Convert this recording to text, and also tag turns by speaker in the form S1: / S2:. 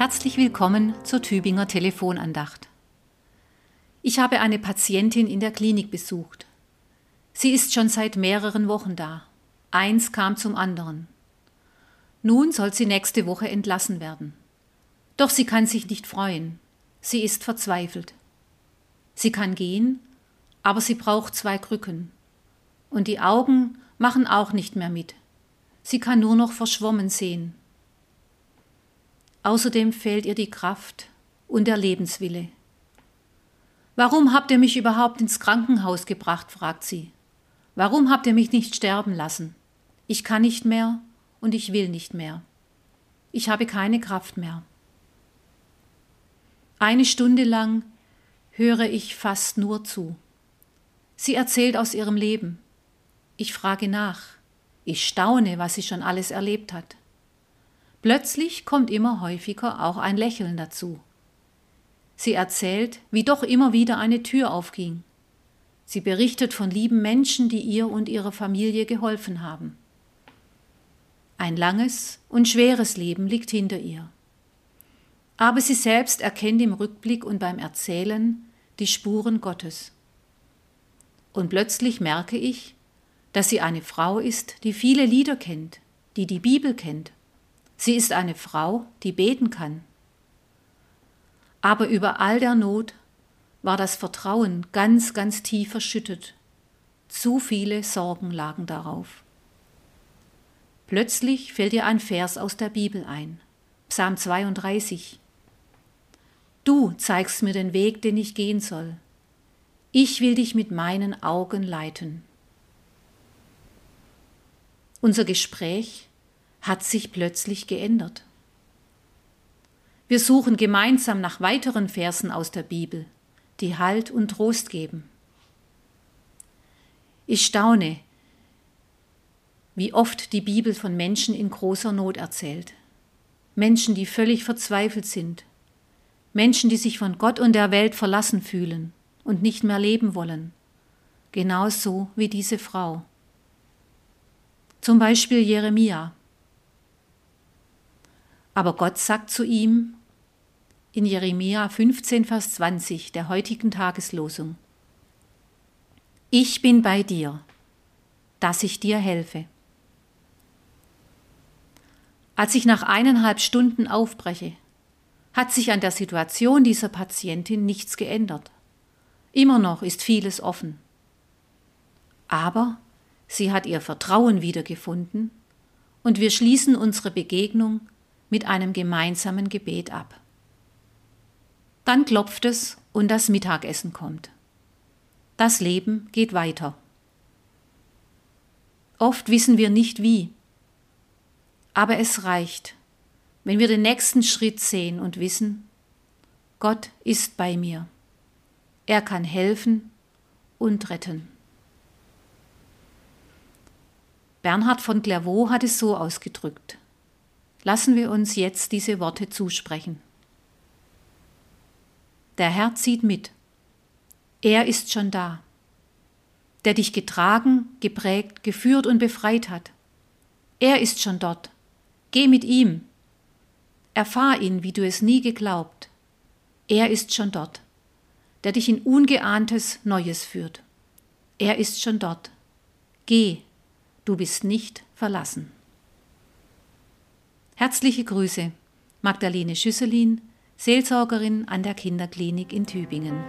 S1: Herzlich willkommen zur Tübinger Telefonandacht. Ich habe eine Patientin in der Klinik besucht. Sie ist schon seit mehreren Wochen da. Eins kam zum anderen. Nun soll sie nächste Woche entlassen werden. Doch sie kann sich nicht freuen. Sie ist verzweifelt. Sie kann gehen, aber sie braucht zwei Krücken. Und die Augen machen auch nicht mehr mit. Sie kann nur noch verschwommen sehen. Außerdem fehlt ihr die Kraft und der Lebenswille. Warum habt ihr mich überhaupt ins Krankenhaus gebracht? fragt sie. Warum habt ihr mich nicht sterben lassen? Ich kann nicht mehr und ich will nicht mehr. Ich habe keine Kraft mehr. Eine Stunde lang höre ich fast nur zu. Sie erzählt aus ihrem Leben. Ich frage nach. Ich staune, was sie schon alles erlebt hat. Plötzlich kommt immer häufiger auch ein Lächeln dazu. Sie erzählt, wie doch immer wieder eine Tür aufging. Sie berichtet von lieben Menschen, die ihr und ihrer Familie geholfen haben. Ein langes und schweres Leben liegt hinter ihr. Aber sie selbst erkennt im Rückblick und beim Erzählen die Spuren Gottes. Und plötzlich merke ich, dass sie eine Frau ist, die viele Lieder kennt, die die Bibel kennt Sie ist eine Frau, die beten kann. Aber über all der Not war das Vertrauen ganz, ganz tief verschüttet. Zu viele Sorgen lagen darauf. Plötzlich fällt ihr ein Vers aus der Bibel ein, Psalm 32. Du zeigst mir den Weg, den ich gehen soll. Ich will dich mit meinen Augen leiten. Unser Gespräch hat sich plötzlich geändert. Wir suchen gemeinsam nach weiteren Versen aus der Bibel, die Halt und Trost geben. Ich staune, wie oft die Bibel von Menschen in großer Not erzählt. Menschen, die völlig verzweifelt sind. Menschen, die sich von Gott und der Welt verlassen fühlen und nicht mehr leben wollen. Genauso wie diese Frau. Zum Beispiel Jeremia. Aber Gott sagt zu ihm in Jeremia 15, Vers 20 der heutigen Tageslosung, Ich bin bei dir, dass ich dir helfe. Als ich nach eineinhalb Stunden aufbreche, hat sich an der Situation dieser Patientin nichts geändert. Immer noch ist vieles offen. Aber sie hat ihr Vertrauen wiedergefunden und wir schließen unsere Begegnung mit einem gemeinsamen Gebet ab. Dann klopft es und das Mittagessen kommt. Das Leben geht weiter. Oft wissen wir nicht wie, aber es reicht, wenn wir den nächsten Schritt sehen und wissen, Gott ist bei mir. Er kann helfen und retten. Bernhard von Clairvaux hat es so ausgedrückt. Lassen wir uns jetzt diese Worte zusprechen. Der Herr zieht mit. Er ist schon da, der dich getragen, geprägt, geführt und befreit hat. Er ist schon dort. Geh mit ihm. Erfahr ihn, wie du es nie geglaubt. Er ist schon dort, der dich in ungeahntes Neues führt. Er ist schon dort. Geh, du bist nicht verlassen. Herzliche Grüße, Magdalene Schüsselin, Seelsorgerin an der Kinderklinik in Tübingen.